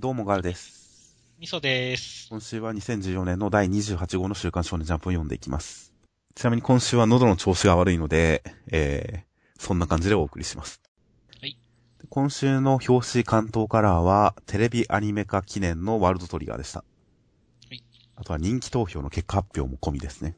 どうもガルです。みそです。今週は2014年の第28号の週刊少年ジャンプを読んでいきます。ちなみに今週は喉の調子が悪いので、えー、そんな感じでお送りします。はい。で今週の表紙関東カラーは、テレビアニメ化記念のワールドトリガーでした。はい。あとは人気投票の結果発表も込みですね。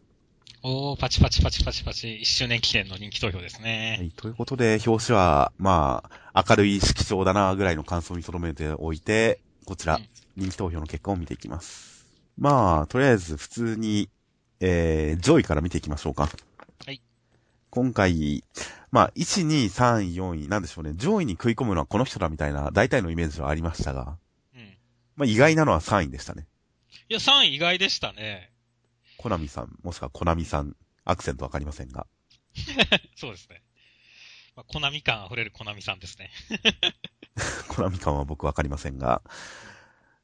おー、パチパチパチパチパチ、1周年記念の人気投票ですはね。い。ということで、表紙は、まあ、明るい色調だなぐらいの感想に留めておいて、こちら、うん人気投票の結果を見ていきます。まあ、とりあえず普通に、えー、上位から見ていきましょうか。はい。今回、まあ、1、2、3位、4位、なんでしょうね。上位に食い込むのはこの人だみたいな、大体のイメージはありましたが、うん。いまあ、意外なのは3位でしたね。や、3位意外でしたね。コナミさん、もしくはコナミさん、アクセントわかりませんが。そうですね。まあ、コナミ感溢れるコナミさんですね。コナミ感は僕わかりませんが。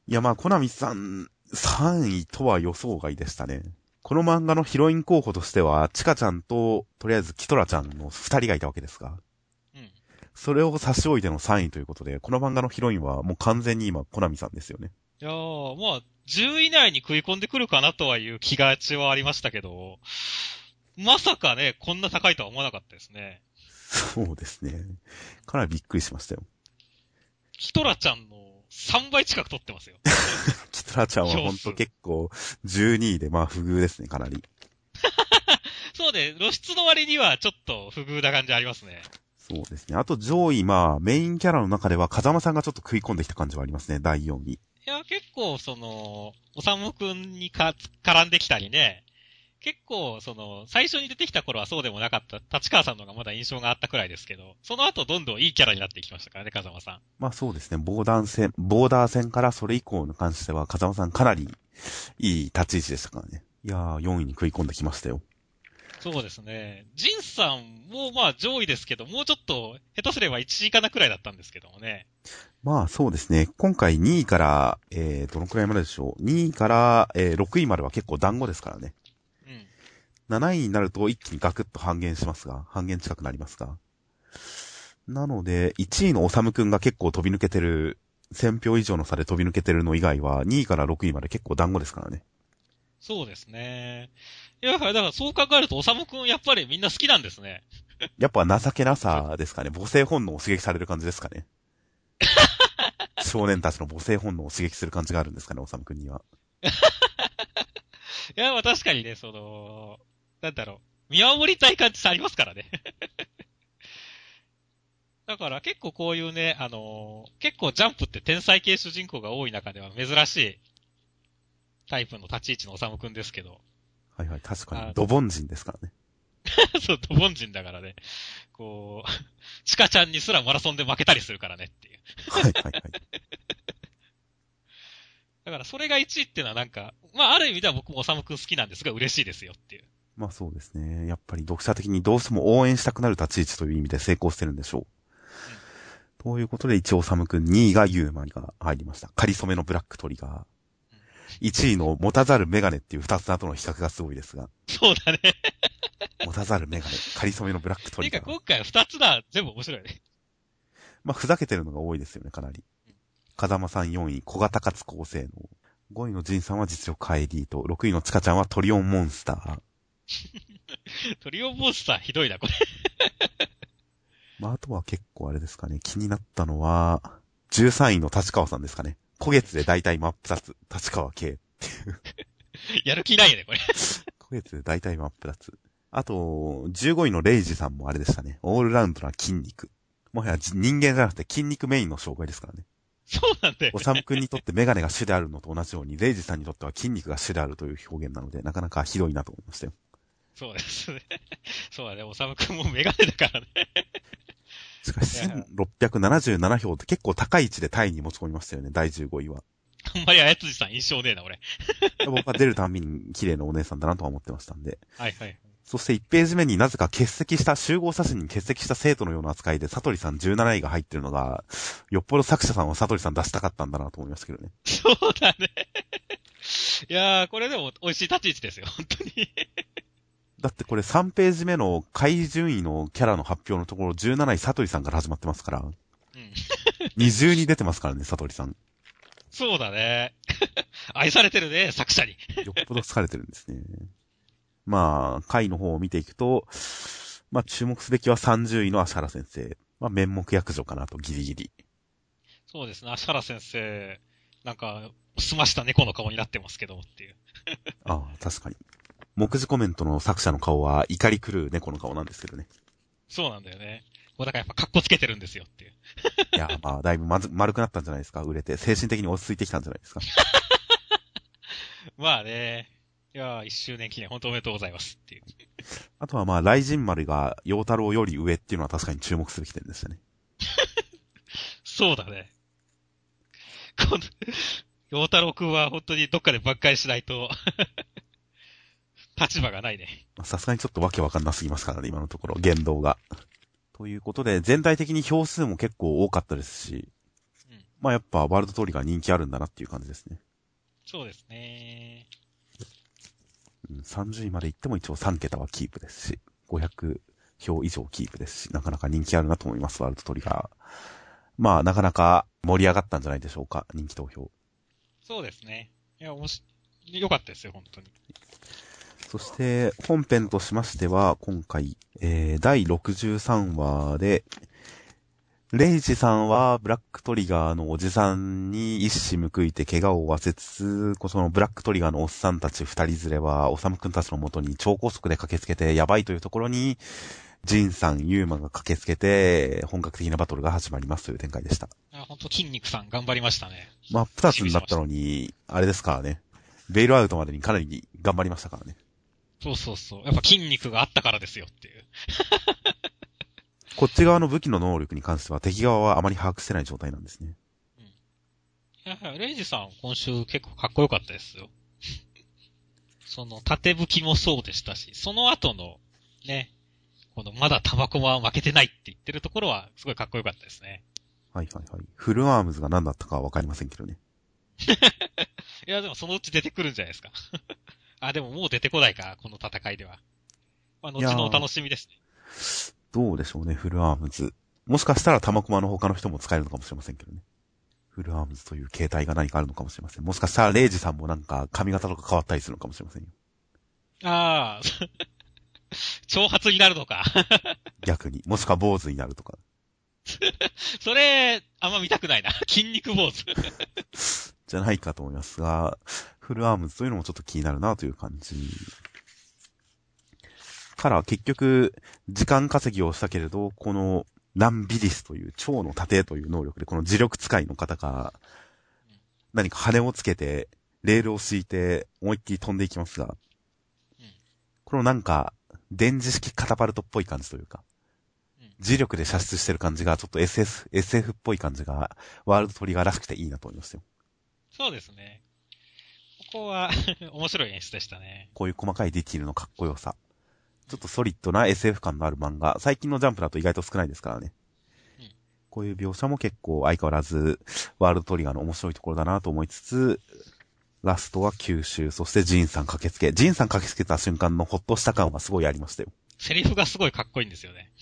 いや、まあ、コナミさん、3位とは予想外でしたね。この漫画のヒロイン候補としては、チカちゃんと、とりあえずキトラちゃんの2人がいたわけですが、うん。いそれを差し置いての3位ということで、この漫画のヒロインはもう完全に今、コナミさんですよね。やー、まあ、10位以内に食い込んでくるかなとはいう気がちはありましたけど、まさかね、こんな高いとは思わなかったですね。そうですね。かなりびっくりしましたよ。キトラちゃんの3倍近く取ってますよ。キトラちゃんはほんと結構、12位で、まあ、不遇ですね、かなり。そうね、露出の割にはちょっと不遇な感じありますね。そうですね。あと上位、まあ、メインキャラの中では、風間さんがちょっと食い込んできた感じはありますね、第4位。いや、結構、その、おさむくんにか、絡んできたりね、結構、その、最初に出てきた頃はそうでもなかった、立川さんの方がまだ印象があったくらいですけど、その後どんどんいいキャラになっていきましたからね、風間さん。まあそうですね、ボーダー戦、ボーダー戦からそれ以降に関しては、風間さんかなりいい立ち位置でしたからね。いやー、4位に食い込んできましたよ。そうですね。ジンさんもまあ上位ですけど、もうちょっと、下手すれば1位かなくらいだったんですけどもね。まあそうですね、今回2位から、えー、どのくらいまででしょう。2位から、えー、6位までは結構団子ですからね。うん。7位になると一気にガクッと半減しますが、半減近くなりますが。なので、1位のおさむくんが結構飛び抜けてる、1000票以上の差で飛び抜けてるの以外は、2位から6位まで結構団子ですからね。そうですね。いや、だからそう考えると、おさむくんやっぱりみんな好きなんですね。やっぱ情けなさですかね。母性本能を刺激される感じですかね。少年たちの母性本能を刺激する感じがあるんですかね、おさむくんには。いや、まあ確かにね、その、なんだろう、見守りたい感じありますからね。だから結構こういうね、あのー結構ジャンプって天才系主人公が多い中では珍しいタイプの立ち位置のおさむくんですけど、はいはい、確かあに。ドボン人ですからね。そう、ドボン人だからね、こう、チカちゃんにすらマラソンで負けたりするからねっていう。はいはいはい。だからそれが1位っていうのはなんか、まあある意味では僕もおさむくん好きなんですが嬉しいですよっていう。まあそうですね。やっぱり読者的にどうしても応援したくなる立ち位置という意味で成功してるんでしょう。ということで、一応サムくん2位がユーマが入りました。仮染めのブラックトリガー。1位の持たざるメガネっていう二つの後の比較がすごいですが、そうだね。持たざるメガネ、仮染めのブラックトリガー。今回2つだ、全部面白いね。まあ、ふざけてるのが多いですよね、かなり。風間さん4位、小型かつ高性能。5位のジンさんは実力派エリート。6位のチカちゃんはトリオンモンスター。トリオンモンスターひどいな、これ。まあ、あとは結構あれですかね、気になったのは、13位の立川さんですかね。古月で大体真っ二つ、立川系。やる気ないよね、これ。古月で大体真っ二つ。あと、15位のレイジさんもあれでしたね。オールラウンドな筋肉。もはや人間じゃなくて筋肉メインの紹介ですからね。そうなんだよお。さむくんにとってメガネが主であるのと同じように、レイジさんにとっては筋肉が主であるという表現なので、なかなかひどいなと思いましたよ。そうですね。そうだね、おさむくんもメガネだからね。しかし、1677票って結構高い位置でタイに持ち込みましたよね、第15位は。あんまりあやつじさん印象ねえな、俺。僕は出るたんびに綺麗なお姉さんだなとは思ってましたんで。はいはい。そして1ページ目になぜか欠席した、集合写真に欠席した生徒のような扱いで、サトリさん17位が入ってるのが、よっぽど作者さんはサトリさん出したかったんだなと思いましたけどね。そうだね。いやー、これでも美味しい立ち位置ですよ、本当に。だってこれ3ページ目の下順位のキャラの発表のところ17位サトリさんから始まってますから、うん。二重に出てますからね、サトリさん。そうだね。愛されてるね、作者に。よっぽど疲れてるんですね。まあ、回の方を見ていくと、まあ、注目すべきは30位の足原先生。まあ、面目役所かなと、ギリギリ。そうですね、足原先生、なんか、済ました猫の顔になってますけどもっていう。ああ、確かに。目次コメントの作者の顔は怒り狂う猫の顔なんですけどね。そうなんだよね。こうだからやっぱ格好つけてるんですよっていう。いや、まあ、だいぶまず、丸くなったんじゃないですか、売れて。精神的に落ち着いてきたんじゃないですか。まあね。いや一周年記念本当おめでとうございますっていう。あとはまあ、雷神丸が陽太郎より上っていうのは確かに注目すべき点でしたね。そうだね。この、陽太郎くんは本当にどっかで挽回しないと、立場がないね。さすがにちょっとわけわかんなすぎますからね、今のところ、言動が。ということで、全体的に票数も結構多かったですし、うんまあやっぱワールドトリガー人気あるんだなっていう感じですね。そうですね。うん、30位まで行っても一応3桁はキープですし、500票以上キープですし、なかなか人気あるなと思います、ワールドトリガー。まあ、なかなか盛り上がったんじゃないでしょうか、人気投票。そうですね。いや、もし、良かったですよ、本当に。そして、本編としましては、今回、えー、第63話で、レイジさんは、ブラックトリガーのおじさんに一矢報いて怪我を負わせつつ、そのブラックトリガーのおっさんたち二人連れは、おさむくんたちの元に超高速で駆けつけてやばいというところに、ジンさん、ユーマが駆けつけて、本格的なバトルが始まりますという展開でした。あ本当筋肉さん頑張りましたね。まあ、プタスになったのに、あれですからね。ベイルアウトまでにかなり頑張りましたからね。そうそうそう。やっぱ筋肉があったからですよっていう。こっち側の武器の能力に関しては敵側はあまり把握してない状態なんですね。いや、レイジさん今週結構かっこよかったですよ。その縦武器もそうでしたし、その後のね、このまだタバコは負けてないって言ってるところはすごいかっこよかったですね。はいはいはい。フルアームズが何だったかはわかりませんけどね。いや、でもそのうち出てくるんじゃないですか。あ、でももう出てこないか、この戦いでは。まあ、後のお楽しみですね。どうでしょうね、フルアームズ。もしかしたら玉駒の他の人も使えるのかもしれませんけどね。フルアームズという形態が何かあるのかもしれません。もしかしたらレイジさんもなんか髪型とか変わったりするのかもしれませんよ。ああ、挑発になるのか。逆に。もしくは坊主になるとか。それ、あんま見たくないな。筋肉坊主。じゃないかと思いますが、フルアームズというのもちょっと気になるなという感じ。から結局、時間稼ぎをしたけれど、このランビリスという蝶の盾という能力で、この磁力使いの方が、何か羽をつけて、レールを敷いて、思いっきり飛んでいきますが、このなんか、電磁式カタパルトっぽい感じというか、磁力で射出してる感じが、ちょっと SF、SF っぽい感じが、ワールドトリガーらしくていいなと思いますよ。そうですね。ここは 面白い演出でしたね。こういう細かいディティールのかっこよさ。ちょっとソリッドな SF 感のある漫画。最近のジャンプだと意外と少ないですからね。うんこういう描写も結構相変わらず、ワールドトリガーの面白いところだなと思いつつ、ラストは九州、そしてジンさん駆けつけ。ジンさん駆けつけた瞬間のホッとした感はすごいありましたよ。セリフがすごいかっこいいんですよね。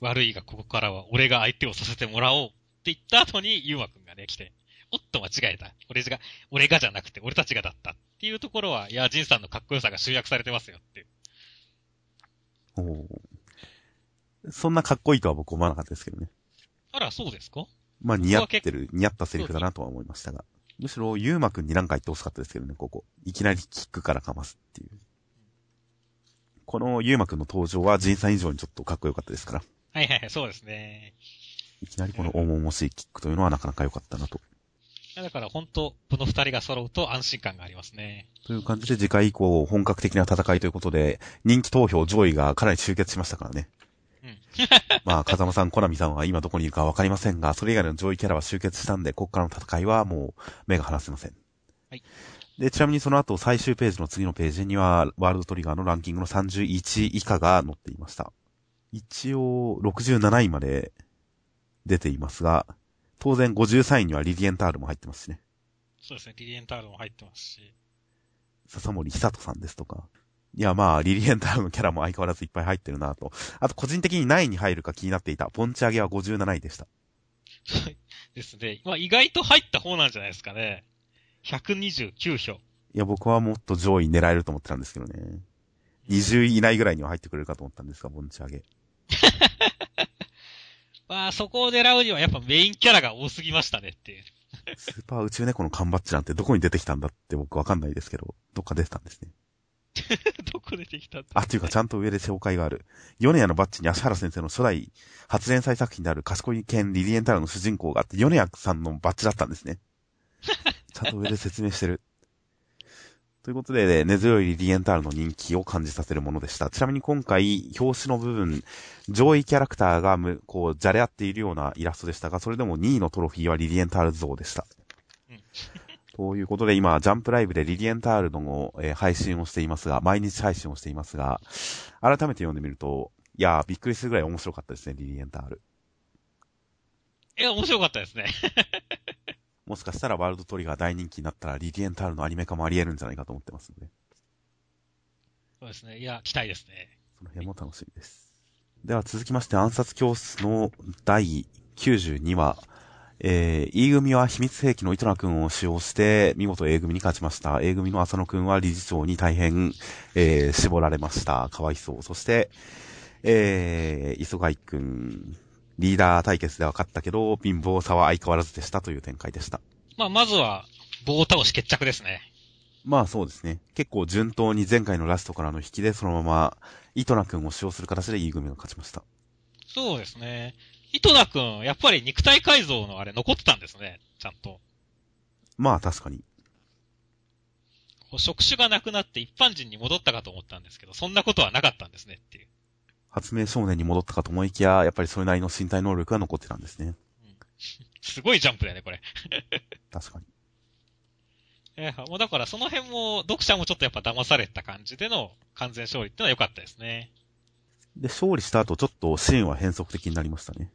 悪いがここからは俺が相手をさせてもらおうって言った後にユーマくんがね、来て、おっと間違えた。俺が、俺がじゃなくて俺たちがだったっていうところは、いや、ジンさんのかっこよさが集約されてますよっていう。おーそんなかっこいいとは僕思わなかったですけどね。あら、そうですか？まあ似合ってる、似合ったセリフだなとは思いましたが。むしろ、ゆうまくんに何か言ってほしかったですけどね、ここ。いきなりキックからかますっていう。このゆうまくんの登場は、ジンさん以上にちょっとかっこよかったですから。はいはいはい、そうですね。いきなりこの重々しいキックというのはなかなか良かったなと。いやだから本当この二人が揃うと安心感がありますね。という感じで次回以降本格的な戦いということで、人気投票上位がかなり集結しましたからね。うん。まあ、風間さん、コナミさんは今どこにいるかわかりませんが、それ以外の上位キャラは集結したんで、ここからの戦いはもう目が離せません。はい。で、ちなみにその後最終ページの次のページには、ワールドトリガーのランキングの31位以下が載っていました。一応、67位まで出ていますが、当然53位にはリリエンタールも入ってますしね。そうですね、リリエンタールも入ってますし。笹森久人さんですとか。いや、まあ、リリエンタールのキャラも相変わらずいっぱい入ってるなと。あと、個人的に何位に入るか気になっていた。ポンチ上げは57位でした。ですね。まあ意外と入った方なんじゃないですかね。129票。いや、僕はもっと上位狙えると思ってたんですけどね。20位以内ぐらいには入ってくれるかと思ったんですが、ボンチ上げ。まあそこを狙うにはやっぱメインキャラが多すぎましたねっていう。スーパー宇宙猫の缶バッジなんてどこに出てきたんだって僕わかんないですけど、どっか出てたんですね。どこ出てきたって。あ、っていうかちゃんと上で紹介がある。米谷のバッジに足原先生の初代初連載作品である賢い剣リリエンタールの主人公があって、米谷さんのバッジだったんですね。ちゃんと上で説明してる。ということで、根強いリリエンタールの人気を感じさせるものでした。ちなみに今回、表紙の部分、上位キャラクターがむ、こう、じゃれ合っているようなイラストでしたが、それでも2位のトロフィーはリリエンタール像でした。うんということで、今、ジャンプライブでリリエンタールの、えー配信をしていますが、毎日配信をしていますが、改めて読んでみると、いやー、びっくりするぐらい面白かったですね、リリエンタール。いや、面白かったですね。もしかしたらワールドトリガー大人気になったら、リリエンタールのアニメ化もあり得るんじゃないかと思ってますので、そうですね。いや、期待ですね。その辺も楽しみです。では続きまして、暗殺教室の第92話、えー、E 組は秘密兵器の糸名くんを使用して、見事 A 組に勝ちました。A 組の浅野くんは理事長に大変、えー、絞られました。かわいそう。そして、えー、磯貝くん、リーダー対決では勝ったけど、貧乏さは相変わらずでしたという展開でした。まあ、まずは、棒倒し決着ですね。まあそうですね。結構順当に前回のラストからの引きで、そのまま、糸名くんを使用する形で E 組が勝ちました。そうですね。糸田くん、やっぱり肉体改造のあれ残ってたんですね。ちゃんと。まあ確かに。こう触手がなくなって一般人に戻ったかと思ったんですけど、そんなことはなかったんですねっていう。発明少年に戻ったかと思いきや、やっぱりそれなりの身体能力が残ってたんですね。すごいジャンプだよね、これ。確かに。えーもうだからその辺も、読者もちょっとやっぱ騙された感じでの完全勝利ってのは良かったですね。で、勝利した後、ちょっとシーンは変則的になりましたね。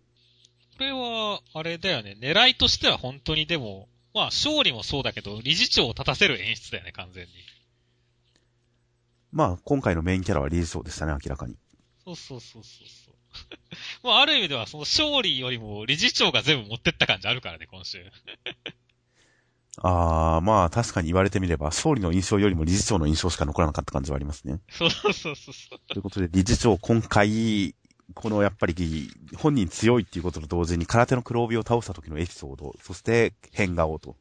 これは、あれだよね。狙いとしては本当にでも、まあ勝利もそうだけど、理事長を立たせる演出だよね、完全に。まあ、今回のメインキャラは理事長でしたね、明らかに。そうそうそうそうそう。まあある意味ではその勝利よりも理事長が全部持ってった感じあるからね、今週。あー、まあ確かに言われてみれば、勝利の印象よりも理事長の印象しか残らなかった感じはありますね。そうそうそうそう。ということで、理事長今回、このやっぱり、本人強いっていうことと同時に空手の黒帯を倒した時のエピソード、そして変顔と。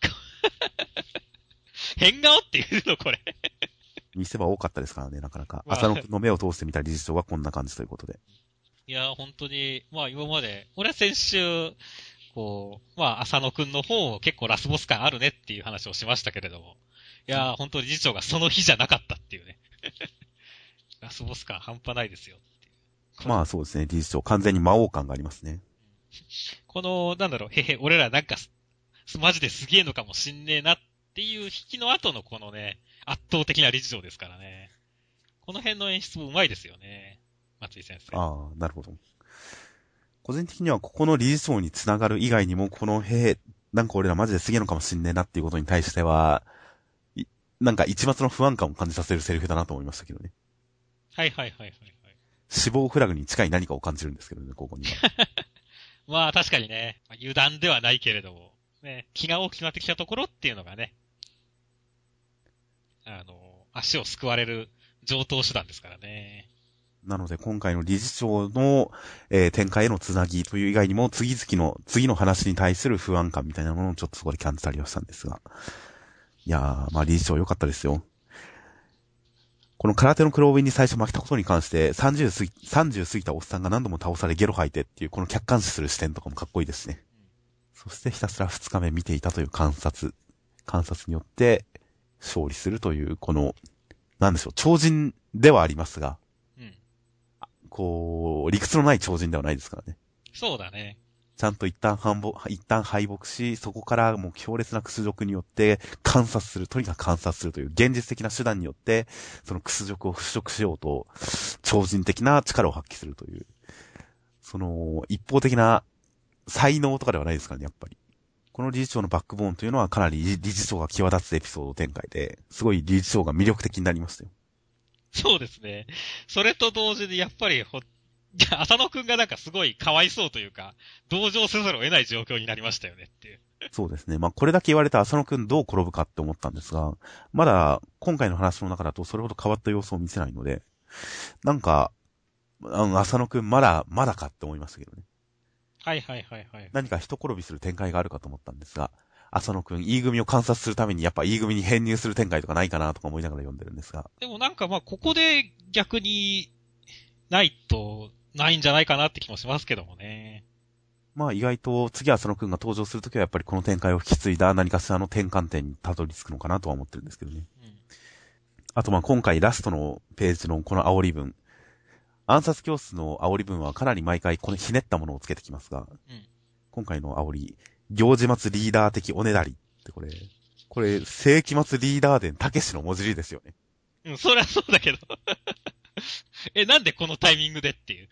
変顔って言うの、これ。見せ場多かったですからね、なかなか。まあ浅野くんの目を通してみた理事長はこんな感じということで。いや、本当に、まあ今まで、俺は先週、こう、まあ浅野くんの方結構ラスボス感あるねっていう話をしましたけれども。いや、本当に理事長がその日じゃなかったっていうね。ラスボス感半端ないですよ。まあそうですね、理事長完全に魔王感がありますね。この、なんだろう、へへ、俺らなんかす、マジですげえのかもしんねえなっていう引きの後のこのね、圧倒的な理事長ですからね。この辺の演出もうまいですよね。松井先生。ああ、なるほど。個人的にはここの理事長につながる以外にも、この、へえ、なんか俺らマジですげえのかもしんねえなっていうことに対しては、いなんか一末の不安感を感じさせるセリフだなと思いましたけどね。はいはいはいはい、はい。死亡フラグに近い何かを感じるんですけどね、ここには。まあ確かにね、油断ではないけれども、ね、気が大きくなってきたところっていうのがね、あの、足を救われる上等手段ですからね。なので今回の理事長の、えー展開へのつなぎという以外にも、次々の、次の話に対する不安感みたいなものをちょっとそこで感じたりはしたんですが。いやー、まあ理事長良かったですよ。この空手の黒帯に最初負けたことに関して、30過ぎ、30過ぎたおっさんが何度も倒されゲロ吐いてっていう、この客観視する視点とかもかっこいいですね。そしてひたすら2日目見ていたという観察。観察によって勝利するという、この、なんでしょう、超人ではありますが、うん。こう、理屈のない超人ではないですからね。そうだね。ちゃんと一旦反北、一旦敗北し、そこからもう強烈な屈辱によって観察する、とにかく観察するという現実的な手段によって、その屈辱を払拭しようと、超人的な力を発揮するという、その、一方的な才能とかではないですからね、やっぱり。この理事長のバックボーンというのはかなり理理事長が際立つエピソード展開で、すごい理事長が魅力的になりましたよ。そうですね。それと同時にやっぱりほ、いや、浅野くんがなんかすごいかわいそうというか、同情せざるを得ない状況になりましたよねっていう。そうですね。まあ、これだけ言われた浅野くんどう転ぶかって思ったんですが、まだ今回の話の中だとそれほど変わった様子を見せないので、なんか、あの、浅野くんまだ、まだかって思いましたけどね。はいはいはいはい。何か一転びする展開があるかと思ったんですが、浅野くん、E 組を観察するためにやっぱ E 組に編入する展開とかないかなとか思いながら読んでるんですが。でもなんかまあ、ここで逆に、ないと、ないんじゃないかなって気もしますけどもね。まあ意外と次浅野くんが登場するときはやっぱりこの展開を引き継いだ何かしらの転換点にたどり着くのかなとは思ってるんですけどね。うん。あとまあ今回ラストのページのこの煽り文。暗殺教室の煽り文はかなり毎回このひねったものをつけてきますが、うん今回の煽り、行事末リーダー的おねだりってこれ、これ、世紀末リーダー伝たけしの文字りですよね。うん、そりゃそうだけど。え、なんでこのタイミングでっていう。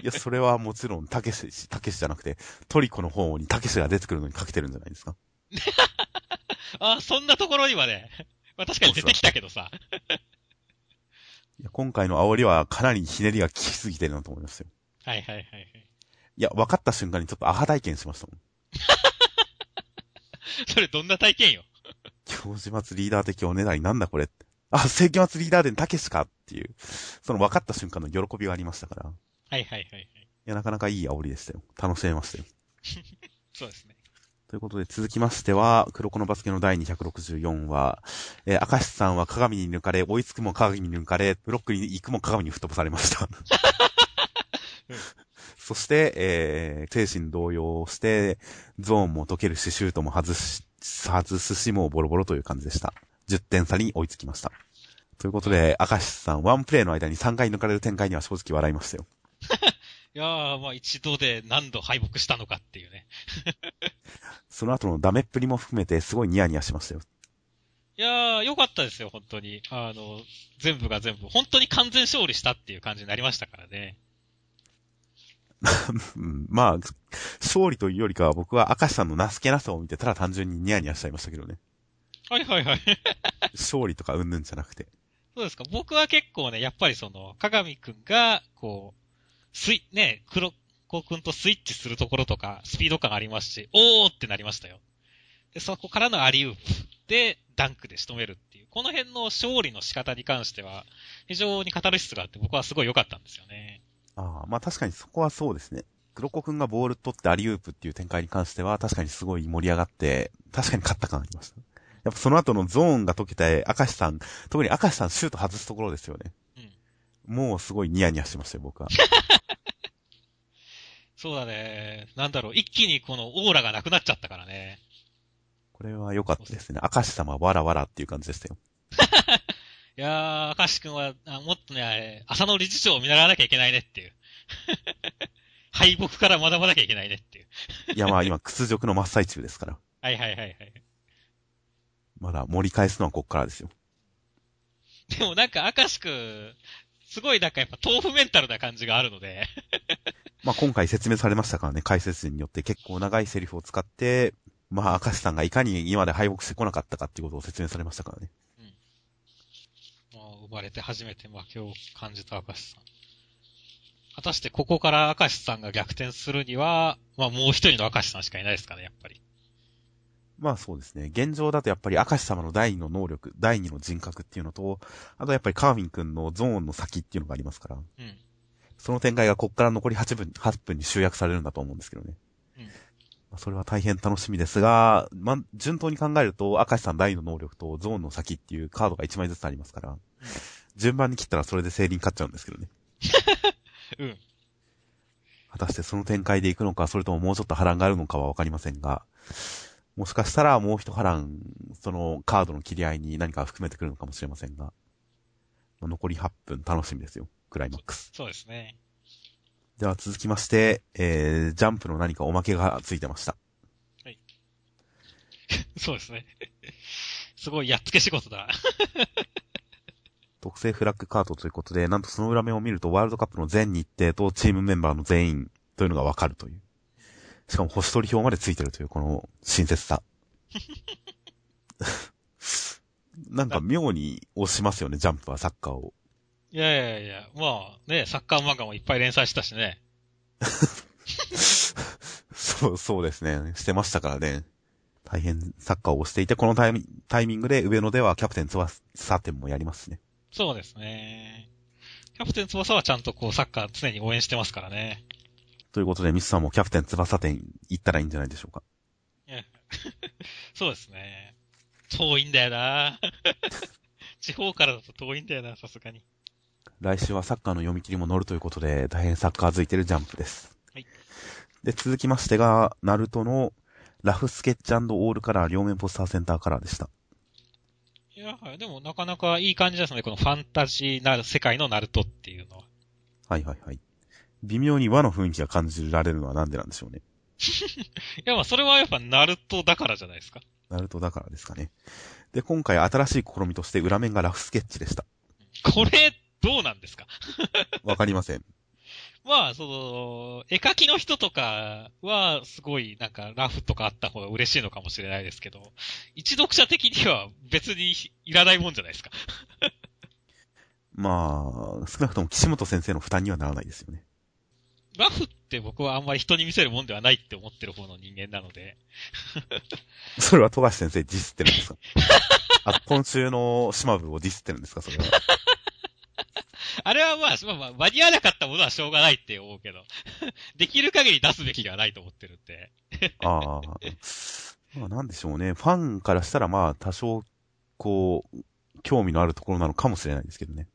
いや、それはもちろんたけし、たけしじゃなくて、トリコの方にたけしが出てくるのにかけてるんじゃないですか。あ、そんなところにまで。まあ確かに出てきたけどさ。いや今回の煽りはかなりひねりが効きすぎてるなと思いますよ。はいはいはいはい。いや、分かった瞬間にちょっとアハ体験しましたもん。それどんな体験よ？教授末リーダー的おねだりなんだこれ。あ、世紀末リーダー伝たけしかっていう、その分かった瞬間の喜びがありましたから。いはいはいはいはい。や、なかなかいい煽りでしたよ。楽しめましたよ。そうですね。ということで続きましては、黒子のバスケの第264話、えー、明石さんは鏡に抜かれ、追いつくも鏡に抜かれ、ブロックに行くも鏡に吹っ飛ばされました。そして、えー、精神動揺して、ゾーンも解けるし、シュートも外し、外すしもうボロボロという感じでした。10点差に追いつきました。ということで、明石さん、ワンプレイの間に3回抜かれる展開には正直笑いましたよ。いやー、まあ一度で何度敗北したのかっていうね。その後のダメっぷりも含めてすごいニヤニヤしましたよ。いやー、良かったですよ、本当に。あの、全部が全部。本当に完全勝利したっていう感じになりましたからね。う んまあ、勝利というよりかは僕は明石さんの情けなさを見てただ単純にニヤニヤしちゃいましたけどね。はいはいはい。勝利とかうんぬんじゃなくて。そうですか。僕は結構ね、やっぱりその、鏡くんが、こう、スイ、ね、黒子くんとスイッチするところとか、スピード感ありますし、おーってなりましたよ。で、そこからのアリウープで、ダンクで仕留めるっていう。この辺の勝利の仕方に関しては、非常にカタルシスがあって僕はすごい良かったんですよね。ああ、まあ確かにそこはそうですね。黒子くんがボール取ってアリウープっていう展開に関しては確かにすごい盛り上がって、確かに勝った感ありました。やっぱその後のゾーンが解けて、明石さん、特に明石さんシュート外すところですよね。うん。もうすごいニヤニヤしてましたよ、僕は。そうだね。なんだろう、一気にこのオーラがなくなっちゃったからね。これは良かったですね。明石様わらわらっていう感じでしたよ。いやー、明石くんは、あもっとね、浅野理事長を見習わなきゃいけないねっていう。敗北から学ばなきゃいけないねっていう。いやまあ今屈辱の真っ最中ですから。はいはいはいはい。まだ盛り返すのはこっからですよ。でもなんか、明石くん、すごいなんかやっぱ豆腐メンタルな感じがあるので、まあ今回説明されましたからね、解説陣によって結構長いセリフを使って、まあ明石さんがいかに今まで敗北してこなかったかっていうことを説明されましたからね。もう生まれて初めて負けを感じた明石さん。果たしてここから明石さんが逆転するには、まあもう一人の明石さんしかいないですかね、やっぱり。まあそうですね。現状だとやっぱり明石様の第二の能力、第二の人格っていうのと、あとやっぱりカーミン君のゾーンの先っていうのがありますから、うん。その展開がこっから残り8分、8分に集約されるんだと思うんですけどね。うんまあそれは大変楽しみですが、まあ、順当に考えると、明石さん第二の能力とゾーンの先っていうカードが1枚ずつありますから、順番に切ったらそれで競輪勝っちゃうんですけどね。うん。果たしてその展開で行くのか、それとももうちょっと波乱があるのかはわかりませんが、もしかしたらもう一波乱、そのカードの切り合いに何か含めてくるのかもしれませんが、まあ残り8分楽しみですよ。クライマックス。そうですね。では続きまして、えー、ジャンプの何かおまけがついてました。そうですね。すごいやっつけ仕事だ。特製フラッグカードということで、なんとその裏面を見るとワールドカップの全日程とチームメンバーの全員というのがわかるという。しかも星取り表までついてるというこの親切さ。なんか妙に押しますよね、ジャンプはサッカーを。いやいやいや、まあね、サッカー漫画もいっぱい連載したしね。そう、そうですね。してましたからね。大変サッカーをしていて、このタイミタイミングで上野ではキャプテン翼展もやりますしね。そうですね。キャプテン翼はちゃんとこうサッカー常に応援してますからね。ということで、ミスさんもキャプテン翼展行ったらいいんじゃないでしょうか。そうですね。遠いんだよな 地方からだと遠いんだよな、さすがに。来週はサッカーの読み切りも乗るということで、大変サッカーづいてるジャンプです。はい。で、続きましてが、ナルトのラフスケッチオールカラー両面ポスターセンターカラーでした。いや、はいでもなかなかいい感じですね。このファンタジーなる世界のナルトっていうのは。はいはいはい。微妙に和の雰囲気が感じられるのはなんでなんでしょうね。いや、まあそれはやっぱナルトだからじゃないですか。ナルトだからですかね。で、今回新しい試みとして裏面がラフスケッチでした。これ、どうなんですか？わかりません。まあ、その、絵描きの人とかは、すごい、なんか、ラフとかあった方が嬉しいのかもしれないですけど、一読者的には別にいらないもんじゃないですか？まあ、少なくとも岸本先生の負担にはならないですよね。ラフって僕はあんまり人に見せるもんではないって思ってる方の人間なので、それは富樫先生ディスってるんですか？あ、今週の島部をディスってるんですか？それは。あれはまあ、まあまあ、間に合わなかったものはしょうがないって思うけど、できる限り出すべきではないと思ってるんで。ああ。まあなんでしょうね。ファンからしたらまあ多少、こう、興味のあるところなのかもしれないですけどね。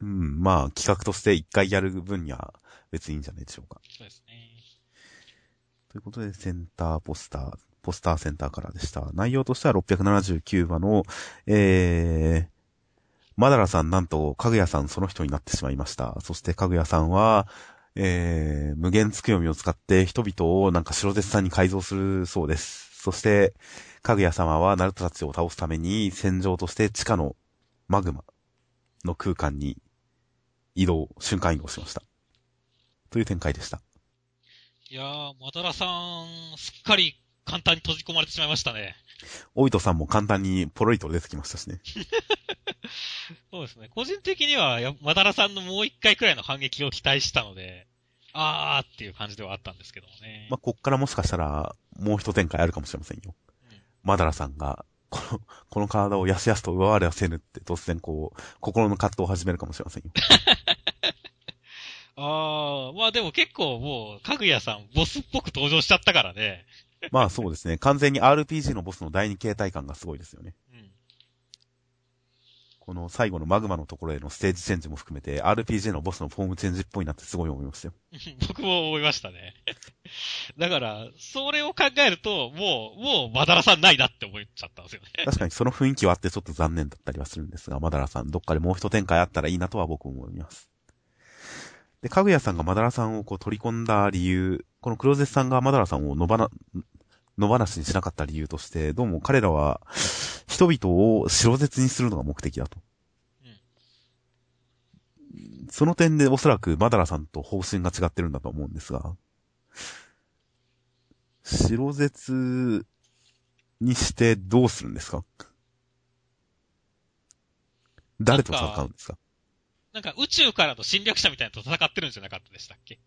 うん、まあ企画として一回やる分には別にいいんじゃないでしょうか。そうですね。ということで、センターポスター、ポスターセンターからでした。内容としては679話の、えー、マダラさんなんと、かぐやさんその人になってしまいました。そしてかぐやさんは、えー、無限つく読みを使って人々をなんか白絶さんに改造するそうです。そして、かぐや様はナルトたちを倒すために戦場として地下のマグマの空間に移動、瞬間移動しました。という展開でした。いやー、マダラさん、すっかり簡単に閉じ込まれてしまいましたね。おいとさんも簡単にポロリと出てきましたしね。そうですね。個人的には、やマダラさんのもう一回くらいの反撃を期待したので、あーっていう感じではあったんですけどもね。まあ、こっからもしかしたら、もう一展開あるかもしれませんよ。うんマダラさんが、この、この体をやすやすと奪われはせぬって突然こう、心の葛藤を始めるかもしれませんよ。あー、まあでも結構もう、かぐやさん、ボスっぽく登場しちゃったからね。まあそうですね。完全に RPG のボスの第二形態感がすごいですよね。うん。この最後のマグマのところへのステージチェンジも含めて、RPG のボスのフォームチェンジっぽいなってすごい思いましたよ。僕も思いましたね。だから、それを考えると、もう、もう、マダラさんないなって思っちゃったんですよね。確かにその雰囲気はあってちょっと残念だったりはするんですが、マダラさん、どっかでもう一展開あったらいいなとは僕も思います。で、かぐやさんがマダラさんをこう取り込んだ理由、このクローゼスさんがマダラさんを野ばな、野放しにしなかった理由として、どうも彼らは人々を白絶にするのが目的だと。その点でおそらくマダラさんと方針が違ってるんだと思うんですが、白絶にしてどうするんですか？誰と戦うんですかなんか宇宙からの侵略者みたいなのと戦ってるんじゃなかったでしたっけ？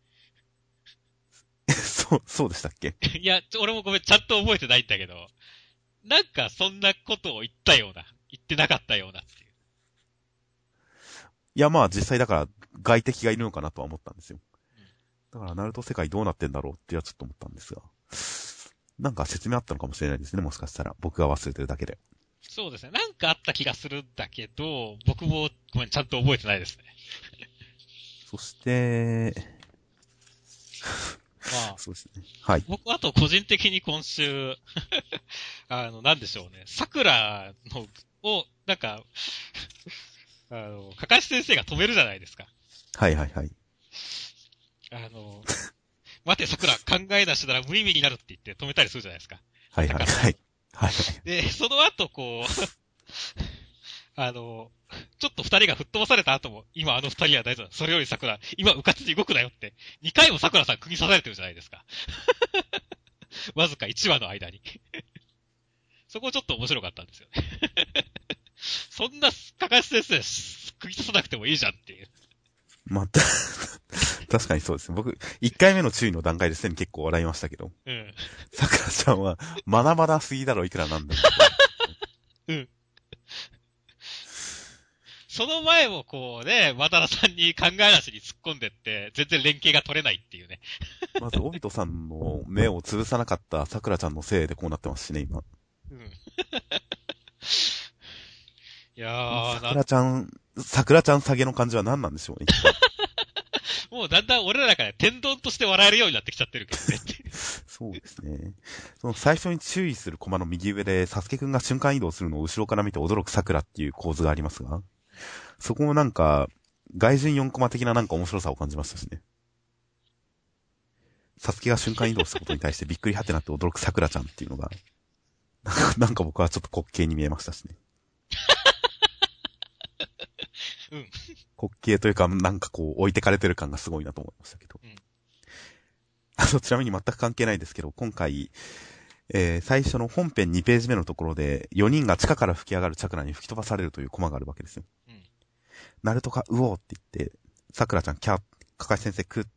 そう、そうでしたっけ？いや、俺もごめん、ちゃんと覚えてないんだけど、なんかそんなことを言ったような、言ってなかったようなっていう。いや、まあ実際だから外敵がいるのかなとは思ったんですよ。だから、ナルト世界どうなってんだろうってはちょっと思ったんですが。なんか説明あったのかもしれないですね、もしかしたら。僕が忘れてるだけで。そうですね。なんかあった気がするんだけど、僕もごめん、ちゃんと覚えてないですね。そして、まあ、そうですね。はい。僕あと個人的に今週、あの、なんでしょうね。桜の、を、なんか、あの、かかし先生が止めるじゃないですか。はいはいはい。あの、待て桜考えなしなら無意味になるって言って止めたりするじゃないですか。はいはいはい。はいはい。で、その後こう、あの、ちょっと二人が吹っ飛ばされた後も、今あの二人は大丈夫だ。それより桜、今うかつに動くなよって、二回も桜さん釘刺されてるじゃないですか。わずか一話の間に。そこちょっと面白かったんですよね。そんな、かかし先生、釘刺さなくてもいいじゃんっていう。まあ、確かにそうですね。僕、1回目の注意の段階ですでに結構笑いましたけど。うん。桜ちゃんは、まだまだすぎだろ、いくらなんでも。その前もこうね、渡田さんに考えなしに突っ込んでって、全然連携が取れないっていうね。まず、オビトさんの目を潰さなかった桜ちゃんのせいでこうなってますしね、今。うん。いやー、な桜ちゃん、桜ちゃん下げの感じは何なんでしょうね。もうだんだん俺らの中で天丼として笑えるようになってきちゃってるけどね。そうですね。その最初に注意するコマの右上で、サスケくんが瞬間移動するのを後ろから見て驚く桜っていう構図がありますが、そこもなんか、外人4コマ的ななんか面白さを感じましたしね。サスケが瞬間移動したことに対してびっくりはってなって驚く桜ちゃんっていうのが、なんかなんか僕はちょっと滑稽に見えましたしね。うん。滑稽というか、なんかこう置いてかれてる感がすごいなと思いましたけど。うんあと、ちなみに全く関係ないですけど、今回、えー最初の本編2ページ目のところで、4人が地下から吹き上がるチャクラに吹き飛ばされるというコマがあるわけですよ。うんナルトが、うおーって言って、桜ちゃん、キャー、かかし先生、くって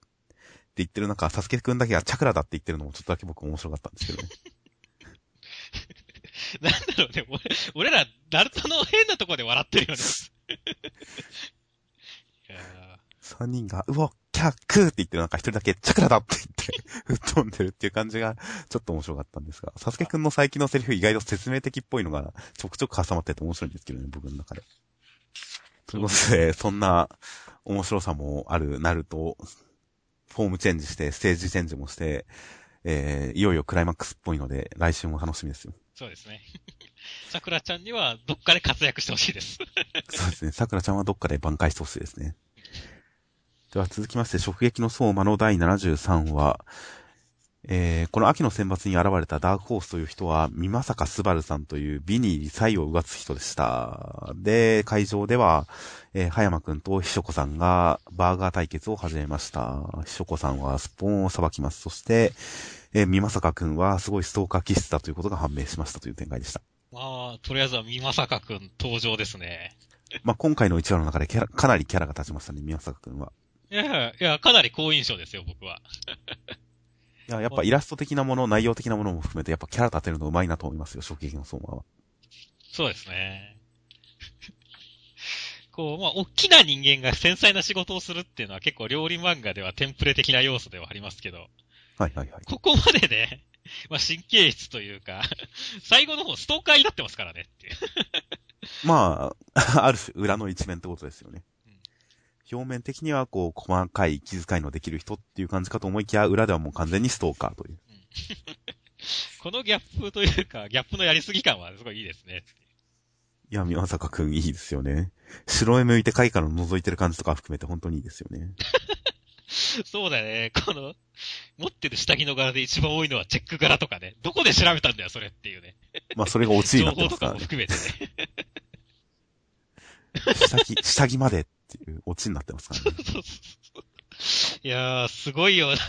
言ってる中、サスケくんだけがチャクラだって言ってるのもちょっとだけ僕面白かったんですけどね。なんだろうね、俺俺ら、ナルトの変なとこで笑ってるよね。いや3人が、うお、キャー、くーって言ってる中、一人だけチャクラだって言って、吹っ飛んでるっていう感じが、ちょっと面白かったんですが、サスケくんの最近のセリフ意外と説明的っぽいのが、ちょくちょく挟まってて面白いんですけどね、僕の中で。ということで、そんな面白さもある、なると、フォームチェンジして、ステージチェンジもして、えー、いよいよクライマックスっぽいので、来週も楽しみですよ。そうですね。桜ちゃんにはどっかで活躍してほしいです。そうですね。桜ちゃんはどっかで挽回してほしいですね。では続きまして、直撃の相馬の第73話。えー、この秋の選抜に現れたダークホースという人は、三まさかスバルさんという美にリサイをうがつ人でした。で、会場では、えー、葉山くんとひしょこさんがバーガー対決を始めました。ひしょこさんはスポーンをさばきます。そして、えー、三まさかくんはすごいストーカー気質だということが判明しましたという展開でした。まあ、とりあえずは三まさかくん登場ですね。まあ、今回の1話の中でキャラ、かなりキャラが立ちましたね、三まさかくんは。いや、いや、かなり好印象ですよ、僕は。いや、やっぱイラスト的なもの、内容的なものも含めて、やっぱキャラ立てるの上手いなと思いますよ、直撃の相馬は。そうですね。こう、まあ、大きな人間が繊細な仕事をするっていうのは結構料理漫画ではテンプレ的な要素ではありますけど、はいはいはい。ここまでね、まあ、神経質というか、最後の方ストーカーになってますからねっていう。まあ、ある種裏の一面ってことですよねうん。表面的にはこう、細かい気遣いのできる人っていう感じかと思いきや、裏ではもう完全にストーカーという。このギャップというか、ギャップのやりすぎ感はすごいいいですね。いや、宮坂くんいいですよね。白目向いて貝から覗いてる感じとか含めて本当にいいですよね。そうだよね。この、持ってる下着の柄で一番多いのはチェック柄とかね。どこで調べたんだよ、それっていうね。まあ、それがオチに情なって報とかも。含めてね。下着、下着までっていうオチになってますからね。いやー、すごいよ。なんか、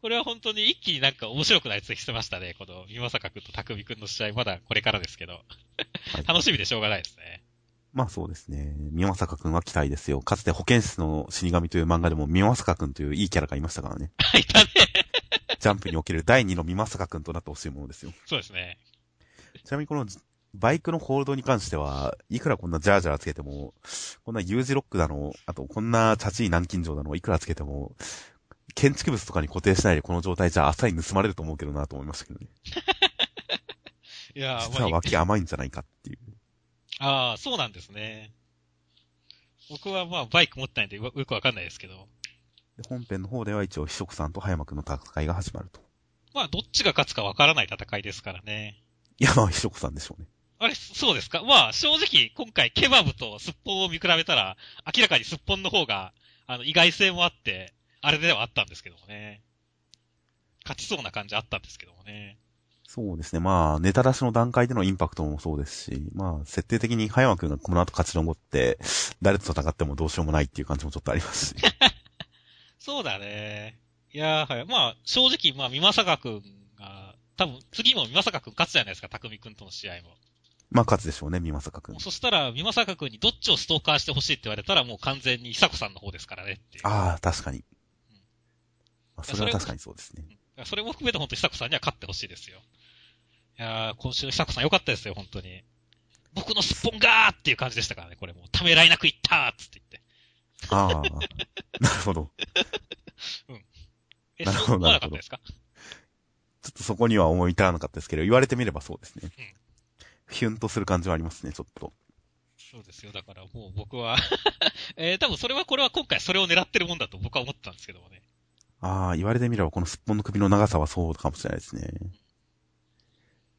これは本当に一気になんか面白くなりつしてましたね。この、三坂くんと匠くんの試合、まだこれからですけど。はい楽しみでしょうがないですね。まあそうですね。宮坂くんは期待ですよ。かつて保健室の死神という漫画でも宮坂くんといういいキャラがいましたからね。いたね。ジャンプにおける第2の宮坂くんとなってほしいものですよ。そうですね。ちなみにこのバイクのホールドに関しては、いくらこんなジャージャーつけても、こんな U 字ロックだの、あとこんなチャチい南京錠だの、いくらつけても、建築物とかに固定しないでこの状態じゃ浅い盗まれると思うけどなと思いましたけどね。いやー、実はま脇甘いんじゃないかっていう。あ、あーそうなんですね。僕はまあ、バイク持ってないんでよよくわかんないですけど。で本編の方では一応、秘書さんと葉山くんの戦いが始まると。まあ、どっちが勝つかわからない戦いですからね。いや、まあ、秘書さんでしょうね。あれ、そうですか？まあ、正直、今回、ケバブとスッポンを見比べたら、明らかにスッポンの方が、あの、意外性もあって、あれではあったんですけどもね。勝ちそうな感じあったんですけどもね。そうですね。まあ、ネタ出しの段階でのインパクトもそうですし、まあ、設定的に葉山くんがこの後勝ち残って、誰と戦ってもどうしようもないっていう感じもちょっとありますし。そうだね。いやー、はい。まあ、正直、まあ、三まさかくんが、多分、次も三まさかくん勝つじゃないですか、匠くんとの試合も。まあ、勝つでしょうね、美作くん。そしたら、美作くんにどっちをストーカーしてほしいって言われたら、もう完全に久子さんの方ですからねっていう。ああ、確かに。まあ、それは確かにそうですね。うんそれも含めて本当に久子さんには勝ってほしいですよ。いやー、今週久子さん良かったですよ、本当に。僕のすっぽんがーっていう感じでしたからね、これもう。ためらいなく言ったーっつって言って。ああ、なるほど。え、なるほどなるほどちょっとそこには思い至らなかったですけど、言われてみればそうですね。ヒュンとする感じはありますね、ちょっと。そうですよ。だからもう僕は えー、多分それはこれは今回それを狙ってるもんだと僕は思ってたんですけどもね。ああ、言われてみればこのすっぽんの首の長さはそうかもしれないですね。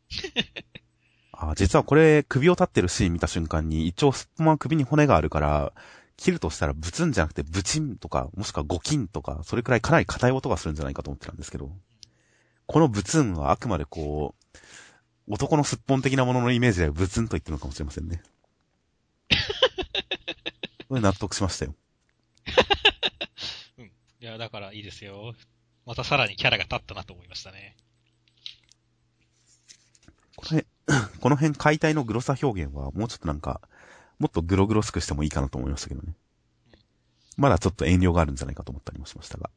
ああ、実はこれ、首を立ってるシーン見た瞬間に、一応すっぽんは首に骨があるから、切るとしたらブツンじゃなくてブチンとか、もしくはゴキンとか、それくらいかなり硬い音がするんじゃないかと思ってたんですけど、このブツンはあくまでこう、男のすっぽん的なもののイメージでブツンと言ってるのかもしれませんね。これ納得しましたよ。いや、だからいいですよ。またさらにキャラが立ったなと思いましたね。これ、この辺解体のグロさ表現はもうちょっとなんか、もっとグログロしくしてもいいかなと思いましたけどね。まだちょっと遠慮があるんじゃないかと思ったりもしましたが。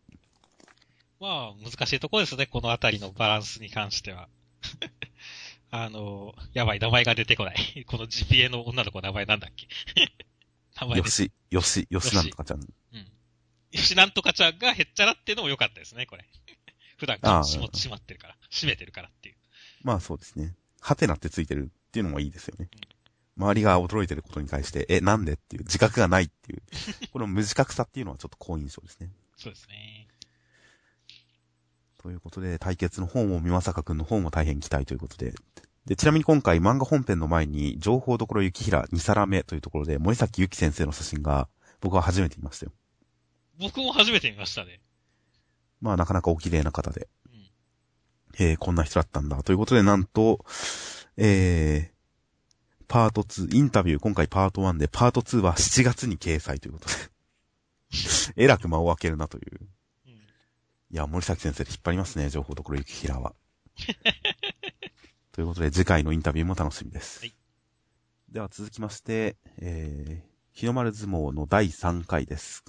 まあ、難しいところですね、このあたりのバランスに関しては。あの、やばい、名前が出てこない。この GPA の女の子の名前なんだっけ？名前。よし、よし、よしなんとかちゃん。うん。吉なんとかちゃんがへっちゃらっていうのも良かったですね、これ。普段ああしも閉まってるから、閉めてるからっていう。まあそうですね。ハテナってついてるっていうのもいいですよね。周りが驚いてることに対して、え、なんで？っていう、自覚がないっていう、この無自覚さっていうのはちょっと好印象ですね。そうですね。ということで、対決の方も、美作くんの方も大変期待ということで。で、ちなみに今回漫画本編の前に、情報どころ雪平2皿目というところで、森崎ゆき先生の写真が、僕は初めて見ましたよ。僕も初めて見ましたね。まあなかなかお綺麗な方で。うん。えー、こんな人だったんだ。ということで、なんと、えー、パート2、インタビュー、今回パート1で、パート2は7月に掲載ということで。えらく間を空けるなという。うん。いや、森崎先生で引っ張りますね、情報どころゆきひらは。ということで、次回のインタビューも楽しみです。はいでは続きまして、えー、日の丸相撲の第3回です。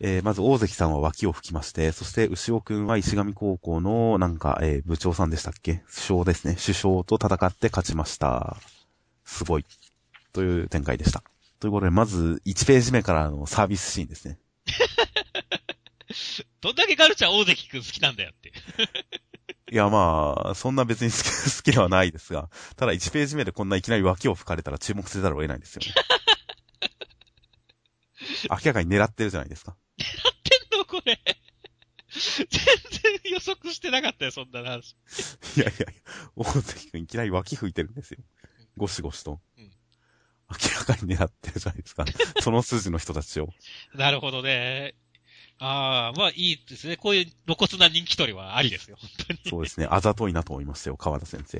えー、まず大関さんは脇を吹きまして、そして牛尾くんは石上高校の、なんか、えー、部長さんでしたっけ？首相ですね。首相と戦って勝ちました。すごい。という展開でした。ということで、まず、1ページ目からのサービスシーンですね。どんだけガルちゃん大関くん好きなんだよっていや、まあ、そんな別に好き 好きではないですが、ただ1ページ目でこんないきなり脇を吹かれたら注目せざるを得ないですよね。明らかに狙ってるじゃないですか。てんのこれ。全然予測してなかったよ、そんな話。いやいやいや、大関くんいきなり脇吹いてるんですよ。ゴシゴシと。うん明らかに狙ってるじゃないですか。その筋の人たちを。なるほどね。ああ、まあいいですね。こういう露骨な人気取りはありですよ、本当に。そうですね。あざといなと思いましたよ、川田先生。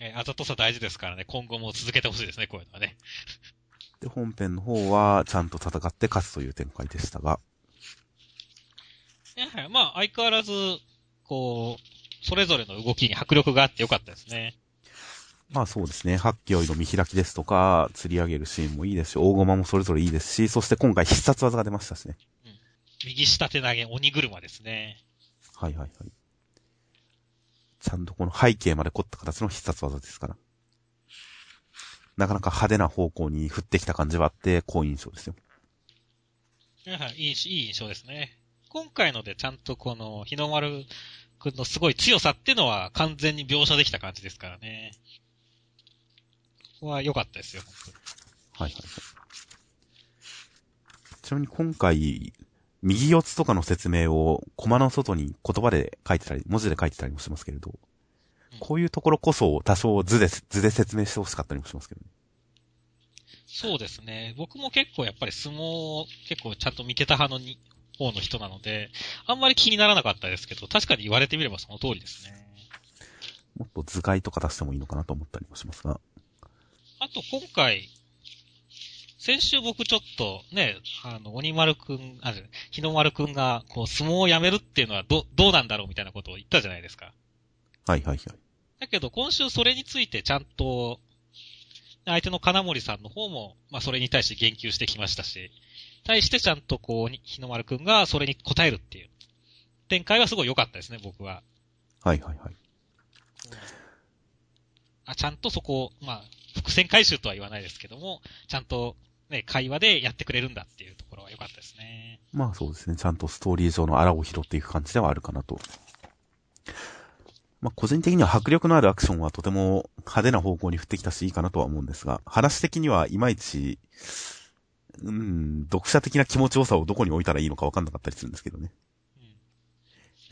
えーあざとさ大事ですからね、今後も続けてほしいですね、こういうのはね。で、本編の方は、ちゃんと戦って勝つという展開でしたが。はいまあ相変わらず、こう、それぞれの動きに迫力があってよかったですね。まあそうですね。八キ追いの見開きですとか、釣り上げるシーンもいいですし、大駒もそれぞれいいですし、そして今回必殺技が出ましたしね。右下手投げ鬼車ですね。はいはいはい。ちゃんとこの背景まで凝った形の必殺技ですから。なかなか派手な方向に振ってきた感じはあって、好印象ですよ。いいいいし、いい印象ですね。今回のでちゃんとこの日の丸くんのすごい強さっていうのは完全に描写できた感じですからね。ここは良かったですよ、本当に。はいはいはい。ちなみに今回、右四つとかの説明をコマの外に言葉で書いてたり、文字で書いてたりもしますけれど、こういうところこそ多少図で、図で説明してほしかったりもしますけどね。そうですね。僕も結構やっぱり相撲を結構ちゃんと見てた派のに方の人なので、あんまり気にならなかったですけど、確かに言われてみればその通りですね。もっと図解とか出してもいいのかなと思ったりもしますが。あと今回、先週僕ちょっとね、あの、鬼丸くん、あ、じゃ日の丸くんが、こう、相撲をやめるっていうのはど、どうなんだろうみたいなことを言ったじゃないですか。はいはいはい。だけど今週それについてちゃんと、相手の金森さんの方も、まあそれに対して言及してきましたし、対してちゃんとこう、日の丸くんがそれに答えるっていう展開はすごい良かったですね、僕は。はいはいはい。あ、ちゃんとそこを、まあ、伏線回収とは言わないですけども、ちゃんとね、会話でやってくれるんだっていうところは良かったですね。まあそうですね。ちゃんとストーリー上の荒を拾っていく感じではあるかなと。まあ個人的には迫力のあるアクションはとても派手な方向に振ってきたしいいかなとは思うんですが、話的にはいまいち、うん、読者的な気持ちよさをどこに置いたらいいのかわかんなかったりするんですけどね。うん。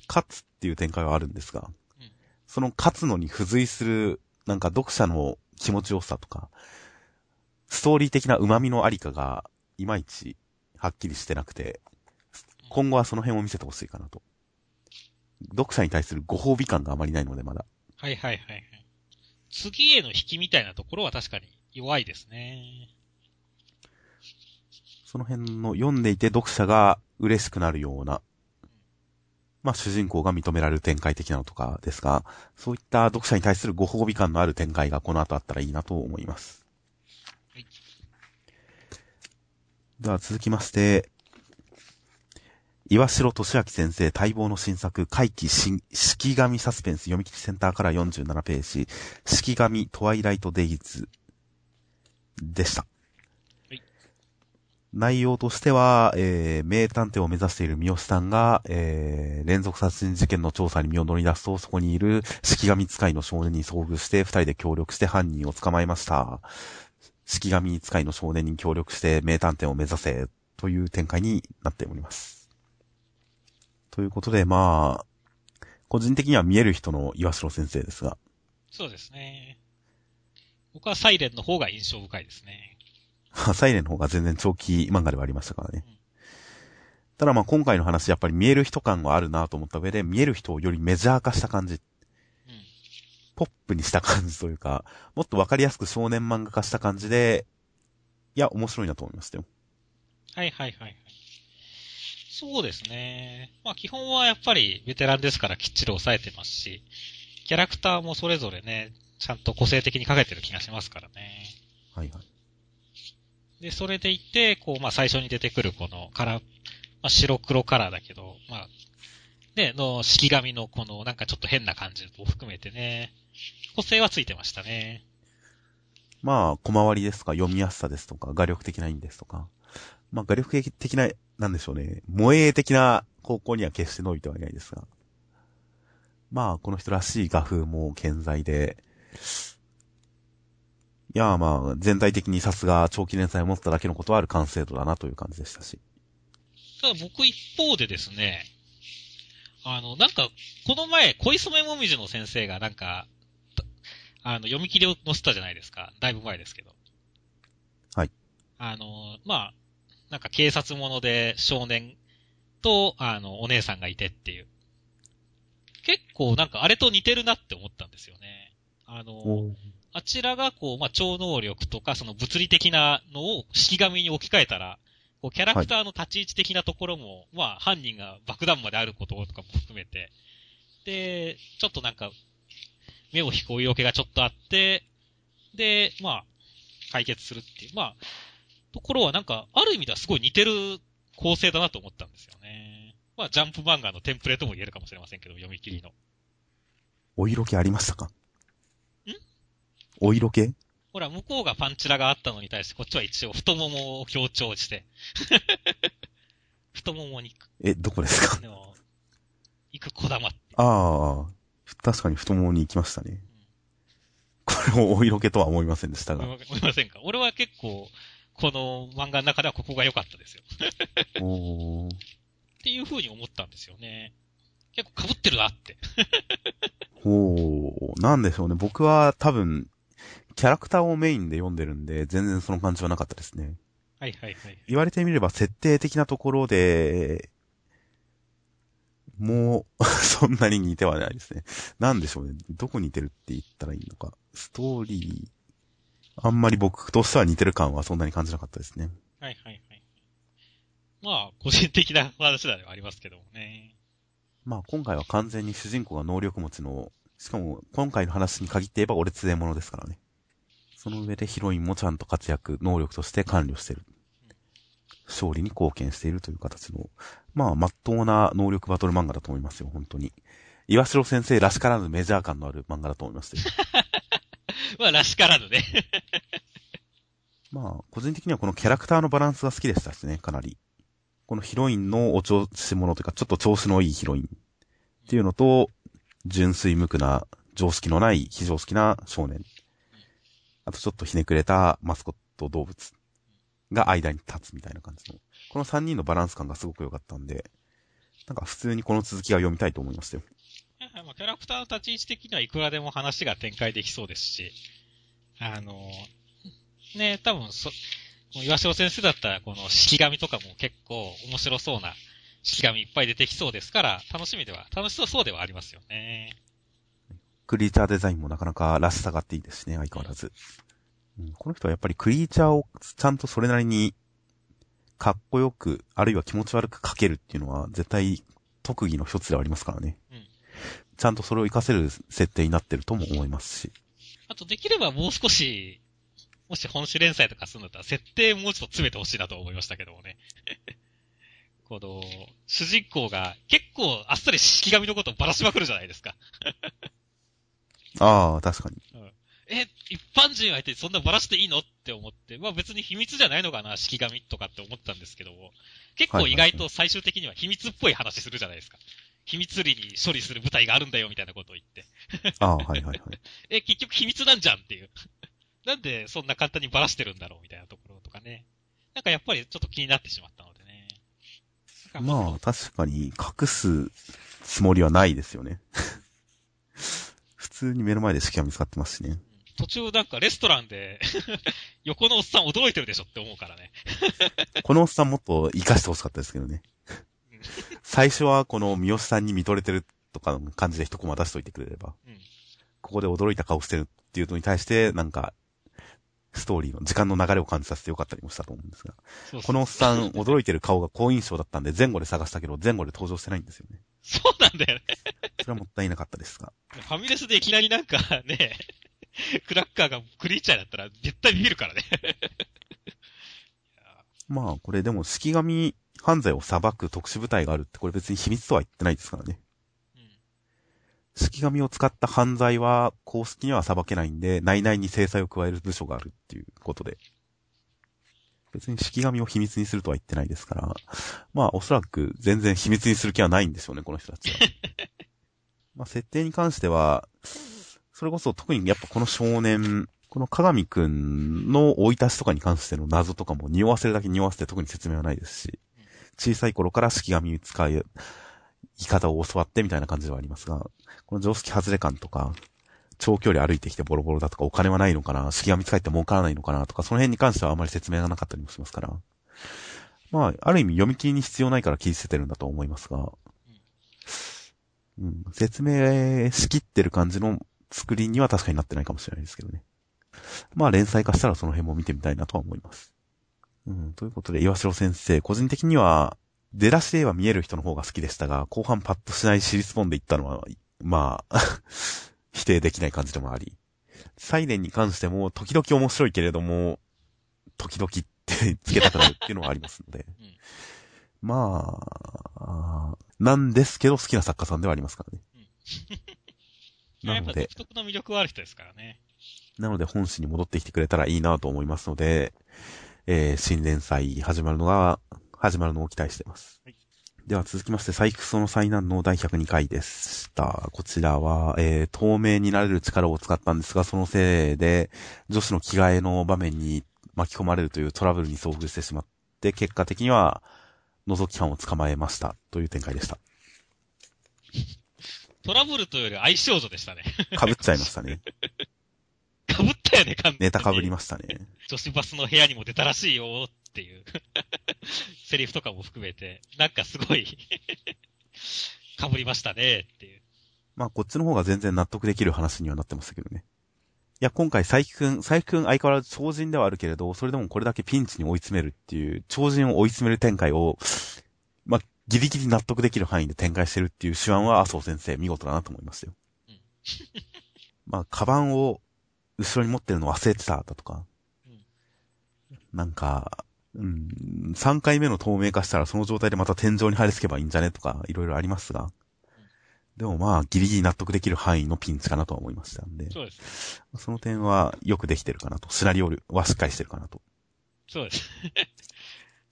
勝つっていう展開はあるんですが、うんその勝つのに付随する、なんか読者の気持ちよさとか、ストーリー的な旨味のありかが、いまいち、はっきりしてなくて、今後はその辺を見せてほしいかなと。読者に対するご褒美感があまりないので、まだ。はいはいはいはい。次への引きみたいなところは確かに弱いですね。その辺の読んでいて読者が嬉しくなるような、まあ主人公が認められる展開的なのとかですが、そういった読者に対するご褒美感のある展開がこの後あったらいいなと思います。はいでは続きまして、岩城俊明先生待望の新作、怪奇新、式神サスペンス読み切りセンターから47ページ、式神トワイライトデイズでした。はい内容としては、えー、名探偵を目指している三好さんが、えー、連続殺人事件の調査に身を乗り出すと、そこにいる式神使いの少年に遭遇して、二人で協力して犯人を捕まえました。式神使いの少年に協力して名探偵を目指せ、という展開になっております。ということで、まあ、個人的には見える人の岩城先生ですが、そうですね。僕はサイレンの方が印象深いですね。サイレンの方が全然長期漫画ではありましたからねうん。ただまあ今回の話、やっぱり見える人感があるなと思った上で、見える人をよりメジャー化した感じ、うん。ポップにした感じというか、もっとわかりやすく少年漫画化した感じで、いや、面白いなと思いましたよ。はいはいはいはい。そうですね。まあ基本はやっぱりベテランですからきっちり抑えてますし、キャラクターもそれぞれね、ちゃんと個性的に描けてる気がしますからね。はいはい。で、それでいて、こう、まあ最初に出てくるこのカラー、まあ白黒カラーだけど、まあ、ね、の、式紙のこのなんかちょっと変な感じを含めてね、個性はついてましたね。まあ、小回りですとか、読みやすさですとか、画力的な意味ですとか、まあ、画力的な、なんでしょうね、萌え的な方向には決して伸びてはいないですが、まあ、この人らしい画風も健在で、いや、まあ、全体的にさすが長期連載を持っただけのことはある完成度だなという感じでしたし。ただ僕一方でですね、あの、なんか、この前、恋染もみじの先生がなんか、たあの、読み切りを載せたじゃないですか。だいぶ前ですけど。はい。あの、まあ、なんか警察者で少年と、あの、お姉さんがいてっていう。結構なんかあれと似てるなって思ったんですよね。あの、あちらがこう、まあ、超能力とか、その物理的なのを式紙に置き換えたら、こう、キャラクターの立ち位置的なところも、まあ、犯人が爆弾魔であることとかも含めて、で、ちょっとなんか、目を引く追いよけがちょっとあって、で、まあ、解決するっていう、まあ、ところはなんか、ある意味ではすごい似てる構成だなと思ったんですよね。まあ、ジャンプ漫画のテンプレとも言えるかもしれませんけど、読み切りの。お色気ありましたか？ん？お色気？ほら、向こうがパンチラがあったのに対して、こっちは一応太ももを強調して。太ももに行く。え、どこですか？でも、行く小玉。ああ、確かに太ももに行きましたね。これをお色気とは思いませんでしたが。思いませんか？俺は結構、この漫画の中ではここが良かったですよ。おーっていう風に思ったんですよね。結構被ってるなって。ほう、なんでしょうね。僕は多分、キャラクターをメインで読んでるんで、全然その感じはなかったですね。はいはいはい。言われてみれば設定的なところで、もう、そんなに似てはないですね。なんでしょうね。どこ似てるって言ったらいいのか。ストーリー、あんまり僕としては似てる感はそんなに感じなかったですね。はいはいはい。まあ、個人的な話ではありますけどもね。まあ今回は完全に主人公が能力持ちの、しかも今回の話に限って言えば俺連れ者ですからね。その上でヒロインもちゃんと活躍、能力として管理をしている。勝利に貢献しているという形の、まあ、まっとうな能力バトル漫画だと思いますよ、本当に。岩城先生らしからぬメジャー感のある漫画だと思いますよ。まあ、らしからぬね。まあ、個人的にはこのキャラクターのバランスが好きでしたしね、かなり。このヒロインのお調子者というか、ちょっと調子のいいヒロインっていうのと、純粋無垢な、常識のない非常識な少年。あとちょっとひねくれたマスコット動物が間に立つみたいな感じの。この3人のバランス感がすごく良かったんで、なんか普通にこの続きが読みたいと思いましたよ。まあ、キャラクターの立ち位置的にはいくらでも話が展開できそうですし、あの、ね、多分そ、岩城先生だったらこの式紙とかも結構面白そうな式紙いっぱい出てきそうですから、楽しみでは、楽しそうそうではありますよね。クリーチャーデザインもなかなからしさがあっていいですしね、相変わらず。うん、この人はやっぱりクリーチャーをちゃんとそれなりにかっこよく、あるいは気持ち悪く描けるっていうのは絶対特技の一つではありますからね。うん。ちゃんとそれを活かせる設定になってるとも思いますし。あとできればもう少し、もし本誌連載とかするんだったら設定もうちょっと詰めてほしいなと思いましたけどもね。この、主人公が結構あっさり式紙のことをばらしまくるじゃないですか。ああ、確かに。うん。え、一般人相手にそんなばらしていいのって思って、まあ別に秘密じゃないのかな、式紙とかって思ったんですけども、結構意外と最終的には秘密っぽい話するじゃないですか。秘密裏に処理する部隊があるんだよみたいなことを言って。ああ、はいはいはい。え、結局秘密なんじゃんっていう。なんでそんな簡単にばらしてるんだろうみたいなところとかね。なんかやっぱりちょっと気になってしまったのでね。まあ、確かに隠すつもりはないですよね。普通に目の前で式が見つかってますしね。途中なんかレストランで 横のおっさん驚いてるでしょって思うからね このおっさんもっと活かしてほしかったですけどね。最初はこの三好さんに見とれてるとかの感じで一コマ出しといてくれれば。うん、ここで驚いた顔してるっていうのに対して、なんか、ストーリーの時間の流れを感じさせてよかったりもしたと思うんですが。そうそうこのおっさん、驚いてる顔が好印象だったんで、前後で探したけど、前後で登場してないんですよね。そうなんだよね。それはもったいなかったですが。ファミレスでいきなりなんかね、クラッカーがクリーチャーだったら絶対ビビるからね まあ、これでも、式神犯罪を裁く特殊部隊があるって、これ別に秘密とは言ってないですからね。式紙を使った犯罪は公式には裁けないんで、内々に制裁を加える部署があるっていうことで。別に式紙を秘密にするとは言ってないですから、まあおそらく全然秘密にする気はないんでしょうね、この人たちは。まあ設定に関しては、それこそ特にやっぱこの少年、この鏡くんの追い出しとかに関しての謎とかも匂わせるだけ匂わせて特に説明はないですし、小さい頃から式紙使い、生き方を教わってみたいな感じではありますが、この常識外れ感とか、長距離歩いてきてボロボロだとか、お金はないのかな、式が見つかって儲からないのかなとか、その辺に関してはあまり説明がなかったりもしますから。まあ、ある意味読み切りに必要ないから切り捨ててるんだと思いますが、うん、説明しきってる感じの作りには確かになってないかもしれないですけどね。まあ連載化したらその辺も見てみたいなとは思います。うん、ということで、岩城先生、個人的には、出だしでは見える人の方が好きでしたが、後半パッとしないシリスポンで行ったのは、まあ 否定できない感じでもあり。サイレンに関しても、時々面白いけれども、時々ってつけたくなるっていうのはありますので。うん、まあ、なんですけど好きな作家さんではありますからね。うん、なので。独特の魅力はある人ですからね。なので本誌に戻ってきてくれたらいいなと思いますので、えー、新連載始まるのが始まるのを期待しています。はい、では続きまして、サイクソの災難の第102回でした。こちらは、えー、透明になれる力を使ったんですが、そのせいで、女子の着替えの場面に巻き込まれるというトラブルに遭遇してしまって、結果的には、覗き犯を捕まえましたという展開でした。トラブルというより相性女でしたね。被っちゃいましたね。被ったよね、完全に。ネタ被りましたね。女子バスの部屋にも出たらしいよっていう セリフとかも含めて、なんかすごい 被りましたねっていう。まあ、こっちの方が全然納得できる話にはなってましたけどね。いや、今回、佐伯くん、佐伯くん相変わらず超人ではあるけれど、それでもこれだけピンチに追い詰めるっていう、超人を追い詰める展開を、まあ、ギリギリ納得できる範囲で展開してるっていう手腕は麻生先生見事だなと思いますよ。うん、まあ、カバンを後ろに持ってるの忘れてただとか、うんなんか、うん、3回目の透明化したらその状態でまた天井に貼り付けばいいんじゃねとか、いろいろありますが、でもまあ、ギリギリ納得できる範囲のピンチかなとは思いましたんで、そうです。その点はよくできてるかなと。シナリオはしっかりしてるかなと。そうです。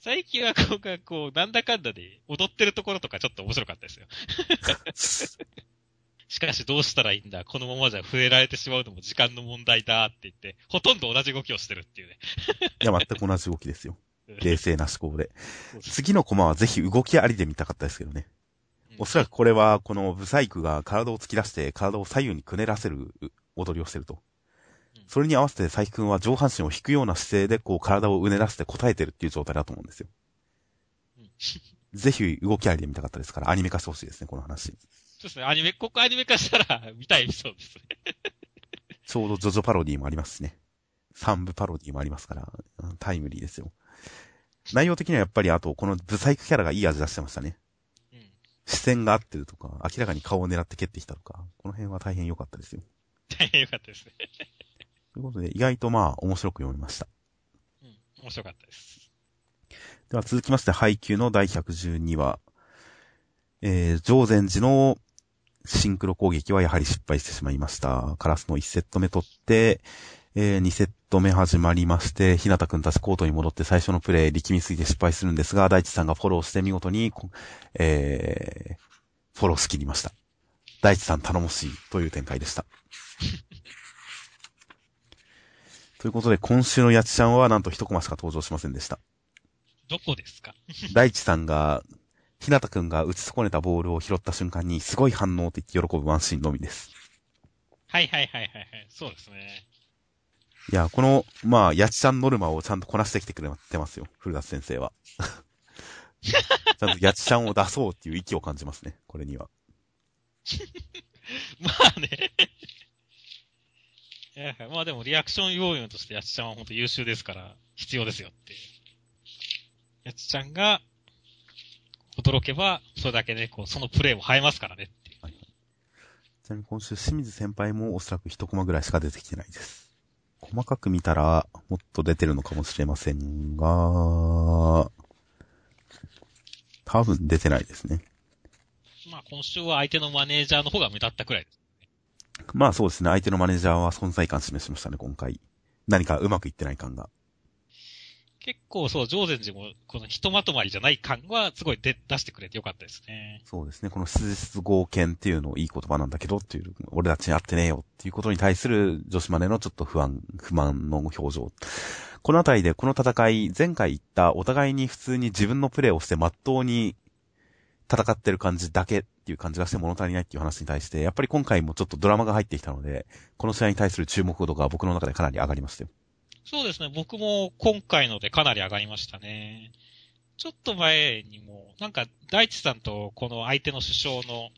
最近はこう、こう、なんだかんだで踊ってるところとかちょっと面白かったですよ。しかしどうしたらいいんだこのままじゃ触れられてしまうのも時間の問題だって言って、ほとんど同じ動きをしてるっていうね。いや、全く同じ動きですよ。冷静な思考で。次のコマはぜひ動きありで見たかったですけどね。おそらくこれは、このブサイクが体を突き出して、体を左右にくねらせる踊りをしてるとうん。それに合わせて佐伯くんは上半身を引くような姿勢で、こう体をうねらせて答えてるっていう状態だと思うんですよ。うんぜひ動きありで見たかったですから、アニメ化してほしいですね、この話。そうですね。アニメ、ここアニメ化したら見たいそうですね。ちょうどジョジョパロディもありますしね。三部パロディもありますから、うんタイムリーですよ。内容的にはやっぱりあと、このブサイクキャラがいい味出してましたね。うん。視線が合ってるとか、明らかに顔を狙って蹴ってきたとか、この辺は大変良かったですよ。大変よかったですね。ということで、意外とまあ、面白く読みました。うん。面白かったです。では続きまして、配給の第112話。えー、上禅寺のシンクロ攻撃はやはり失敗してしまいました。カラスの1セット目取って、えー、2セット目始まりまして、ひなたくんたちコートに戻って最初のプレイ力みすぎて失敗するんですが、大地さんがフォローして見事に、こえー、フォローしきりました。大地さん頼もしいという展開でした。ということで、今週のやちちゃんはなんと一コマしか登場しませんでした。どこですか？大地さんが、ひなたくんが打ち損ねたボールを拾った瞬間に、すごい反応って言って喜ぶワンシーンのみです。はいはいはいはいはい。そうですね。いや、この、まあ、やちちゃんノルマをちゃんとこなしてきてくれてますよ。古田先生は。ちゃんとやちちゃんを出そうっていう意気を感じますね。これには。まあね。いやまあでもリアクション要員としてやちちゃんは本当優秀ですから、必要ですよって。やちちゃんが、驚けば、それだけね、こう、そのプレイも映えますからねっていう。ちなみに今週清水先輩もおそらく一コマぐらいしか出てきてないです。細かく見たら、もっと出てるのかもしれませんが、多分出てないですね。まあ今週は相手のマネージャーの方が目立ったくらいです。まあそうですね。相手のマネージャーは存在感示しましたね、今回。何かうまくいってない感が。結構そう、上禅寺も、このひとまとまりじゃない感は、すごい出出してくれてよかったですね。そうですね。この質実合憲っていうのいい言葉なんだけどっていう、俺たちに合ってねえよっていうことに対する女子マネのちょっと不安、不満の表情。このあたりでこの戦い、前回言ったお互いに普通に自分のプレーをして真っ当に戦ってる感じだけっていう感じがして物足りないっていう話に対して、やっぱり今回もちょっとドラマが入ってきたので、この試合に対する注目度が僕の中でかなり上がりましたよ。そうですね、僕も今回のでかなり上がりましたね。ちょっと前にも、なんか、大地さんとこの相手の首相の、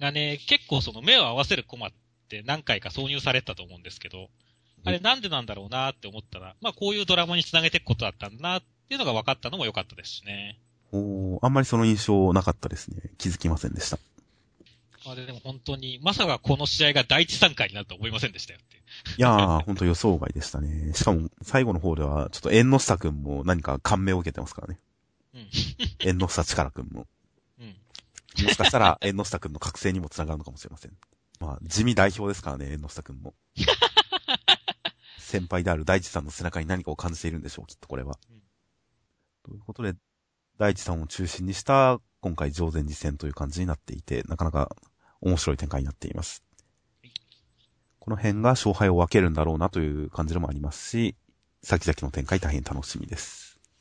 がね、結構その目を合わせるコマって何回か挿入されてたと思うんですけど、あれなんでなんだろうなって思ったら、まあこういうドラマに繋げていくことだったんだなっていうのが分かったのも良かったですしね。おーあんまりその印象なかったですね。気づきませんでした。あれでも本当に、まさかこの試合が第一参加になるとは思いませんでしたよっていやー、ほんと予想外でしたね。しかも、最後の方では、ちょっと縁の下くんも何か感銘を受けてますからね。うん。縁の下力くんも。うん。もしかしたら、縁の下くんの覚醒にもつながるのかもしれません。まあ、地味代表ですからね、縁の下くんも。先輩である大地さんの背中に何かを感じているんでしょう、きっとこれは。うんということで、大地さんを中心にした、今回上前次戦という感じになっていて、なかなか面白い展開になっています。この辺が勝敗を分けるんだろうなという感じでもありますし、先々の展開大変楽しみです。